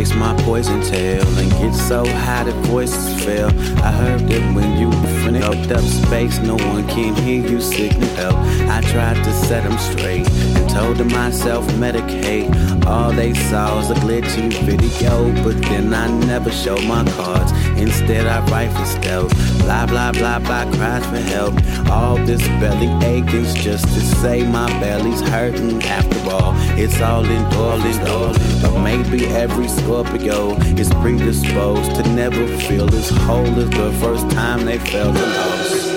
exhale and get so high that voices fail. I heard that when you finished up space, no one can hear you signal help. I tried to set them straight and told them myself medicate. All they saw was a glitchy video, but then I never showed my cards. Instead, I write for stealth. Blah, blah, blah, blah, cries for help. All this belly aching's just to say my belly's hurting. After all, it's all in all indoors, indoors. But maybe every Scorpio is predisposed to never feel as whole as the first time they felt the.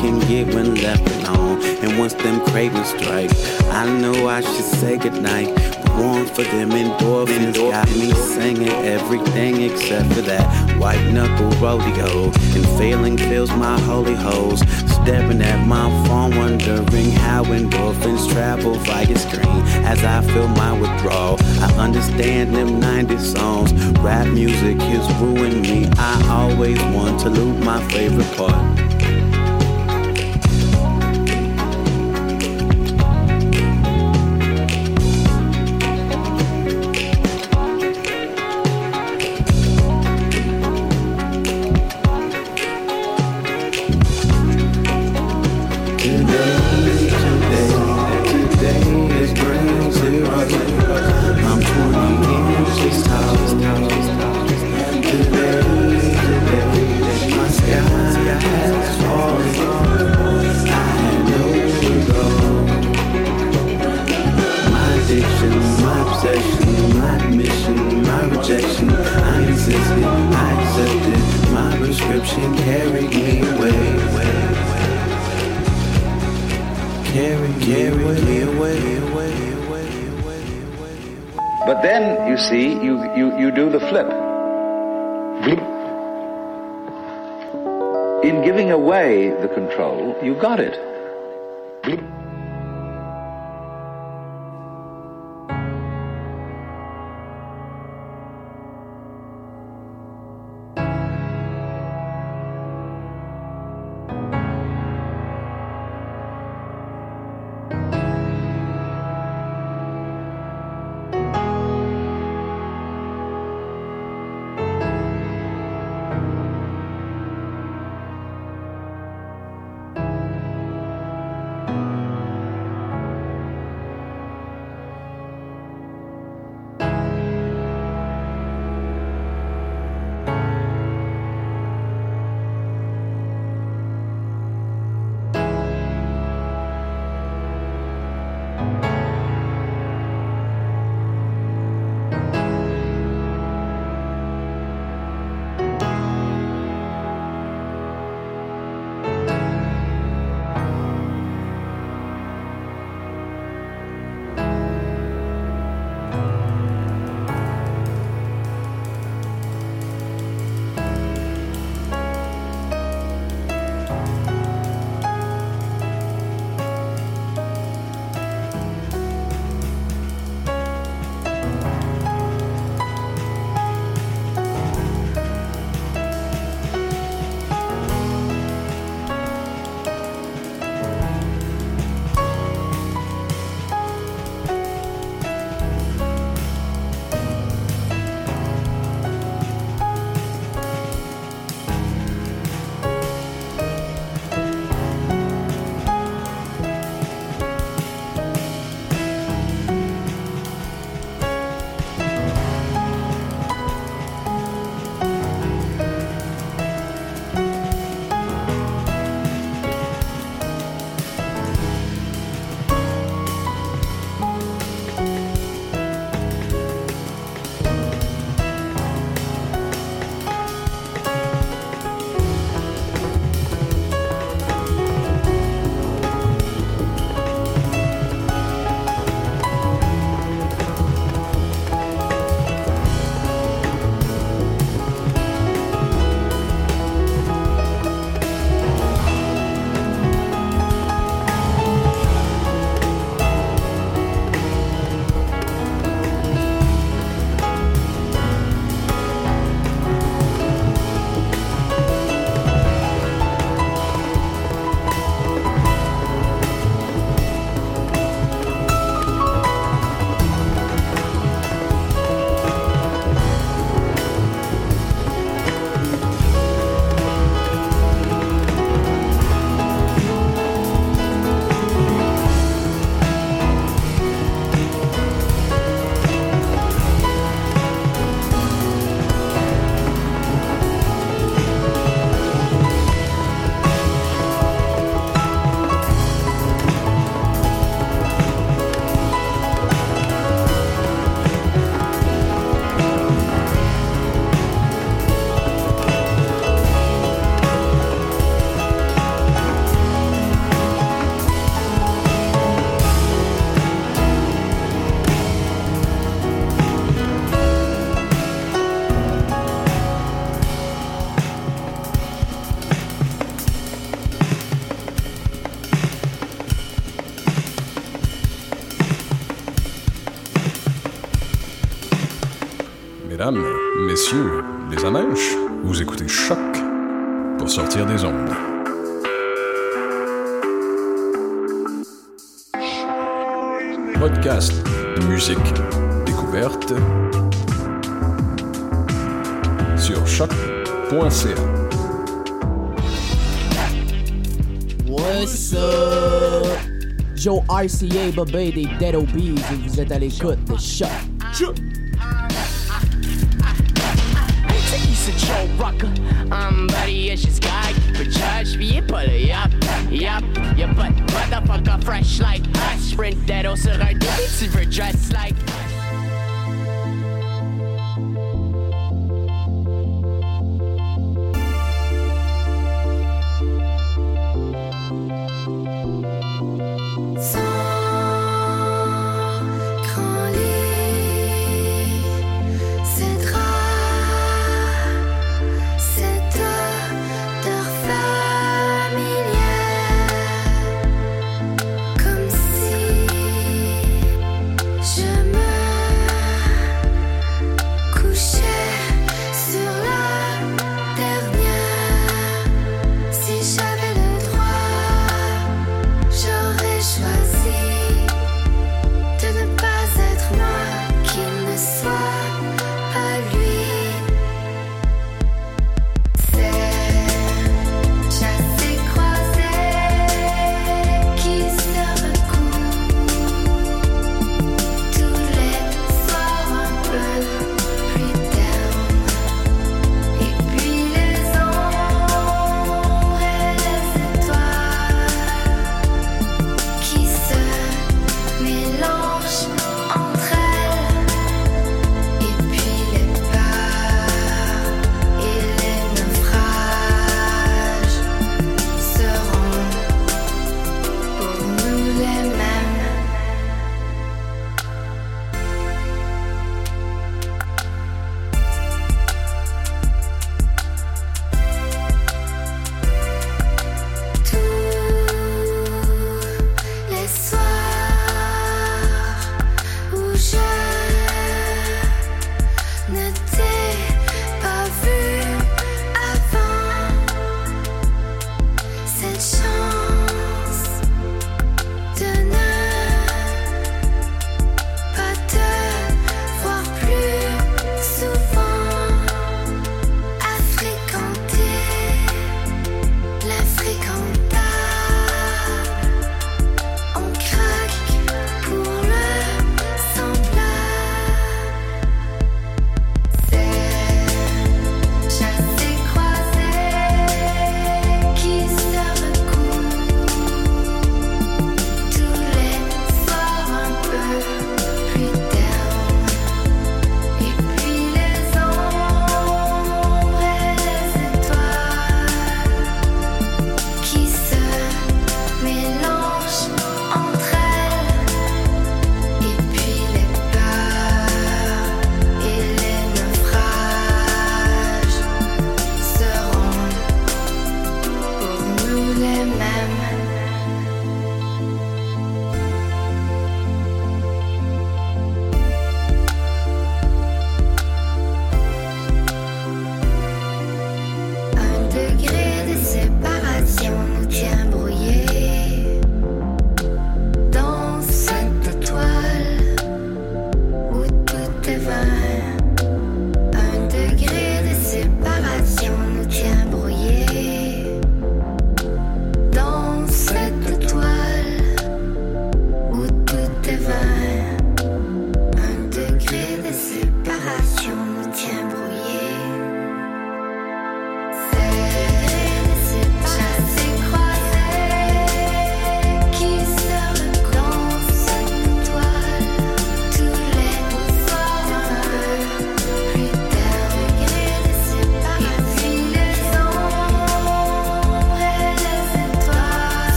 Can get when left alone. And once them cravings strike, I know I should say goodnight warm for them endorphins. Got me singing everything except for that white knuckle rodeo. And failing fills my holy holes. Stepping at my phone, wondering how endorphins travel via screen. As I feel my withdrawal, I understand them 90 songs. Rap music is ruining me. I always want to loop my favorite part. You got it. Mesdames, messieurs, les amèches, vous écoutez Choc pour sortir des ondes. Podcast de musique découverte sur choc.ca. What's up? Joe RCA, Bobé des Dead Obies et vous êtes à l'écoute de Choc. C'est Joe Rocker, I'm buddy, it's just guy for judge, il est pas là, yup, pas de motherfucker fresh like us, sprint un débit, tu veux dress like Sans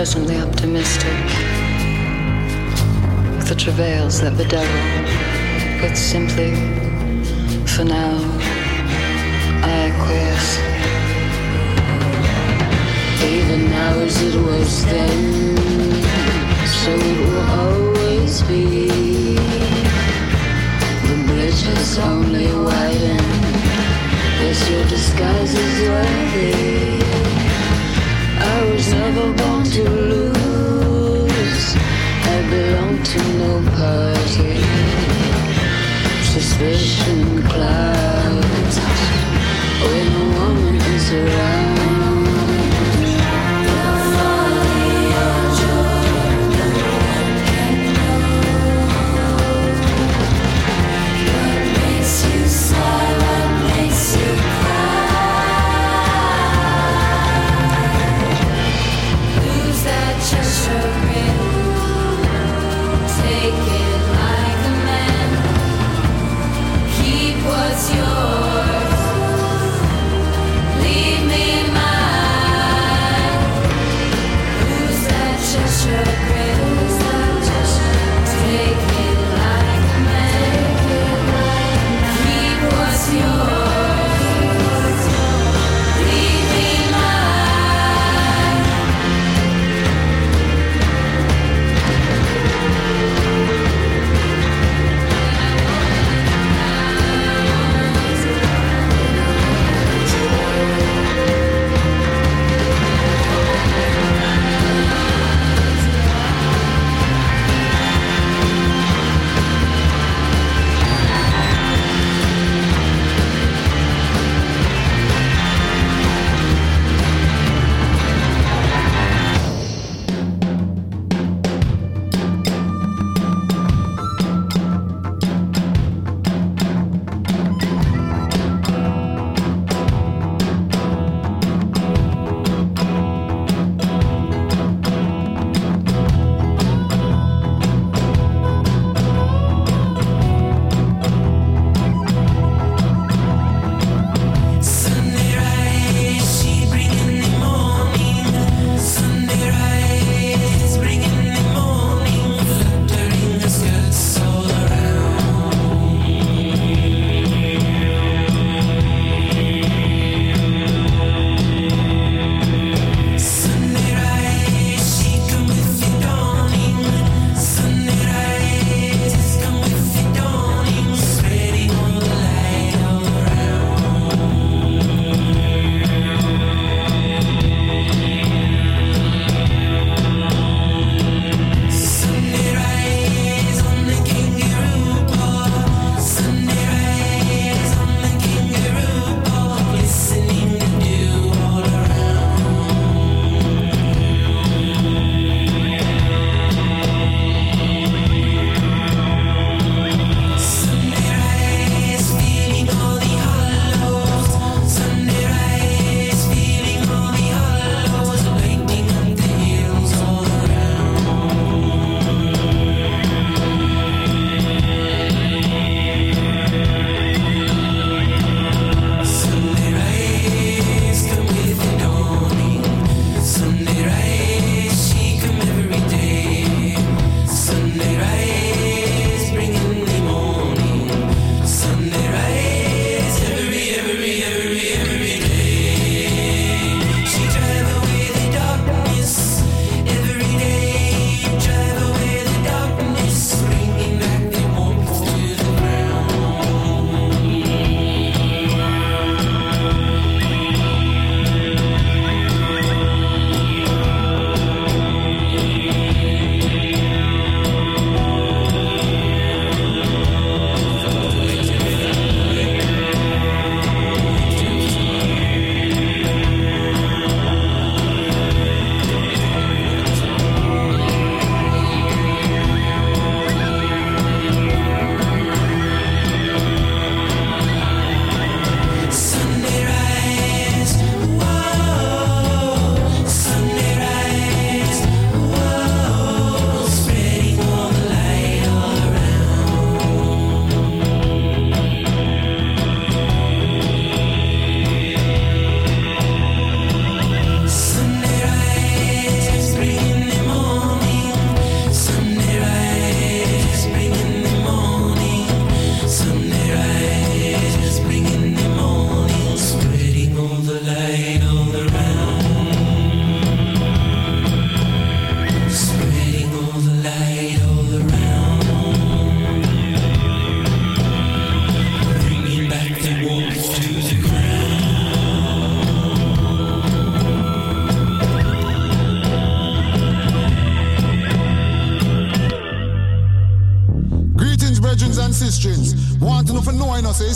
presently optimistic. With the travails that bedevil, but simply, for now, I acquiesce. Even now as it was then, so it will always be. The bridge has only widened as your disguise is worthy. I was never born to lose. I belong to no party. Suspicion clouds when a woman is around.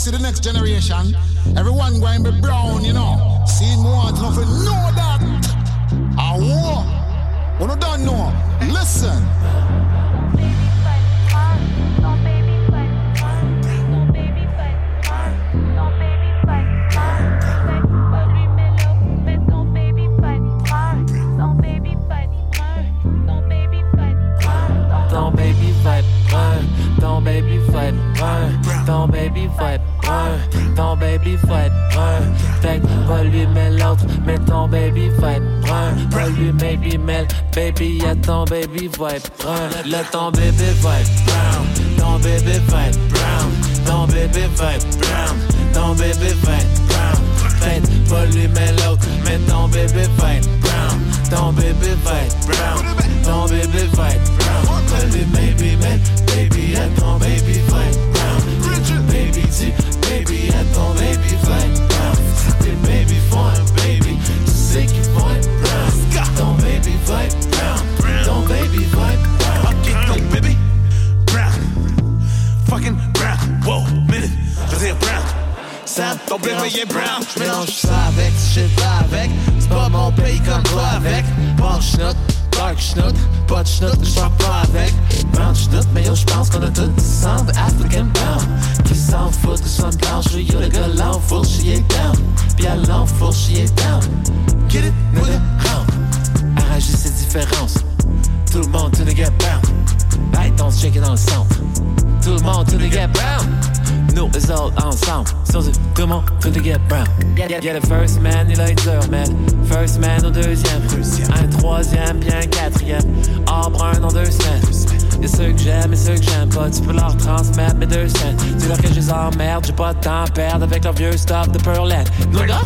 see the next generation. Everyone going to va ton bébé va. Ton bébé va touch, nothing sharp. sur mon get brown. Y'a le first man et le man. First man au deuxième. Un troisième, puis un quatrième. Or brun en deux semaines. Y'a ceux que j'aime et ceux que j'aime pas. Tu peux leur transmettre mes deux scènes. C'est leur que les emmerde, j'ai pas de temps à perdre avec leur vieux stuff de Pearland. Nous là?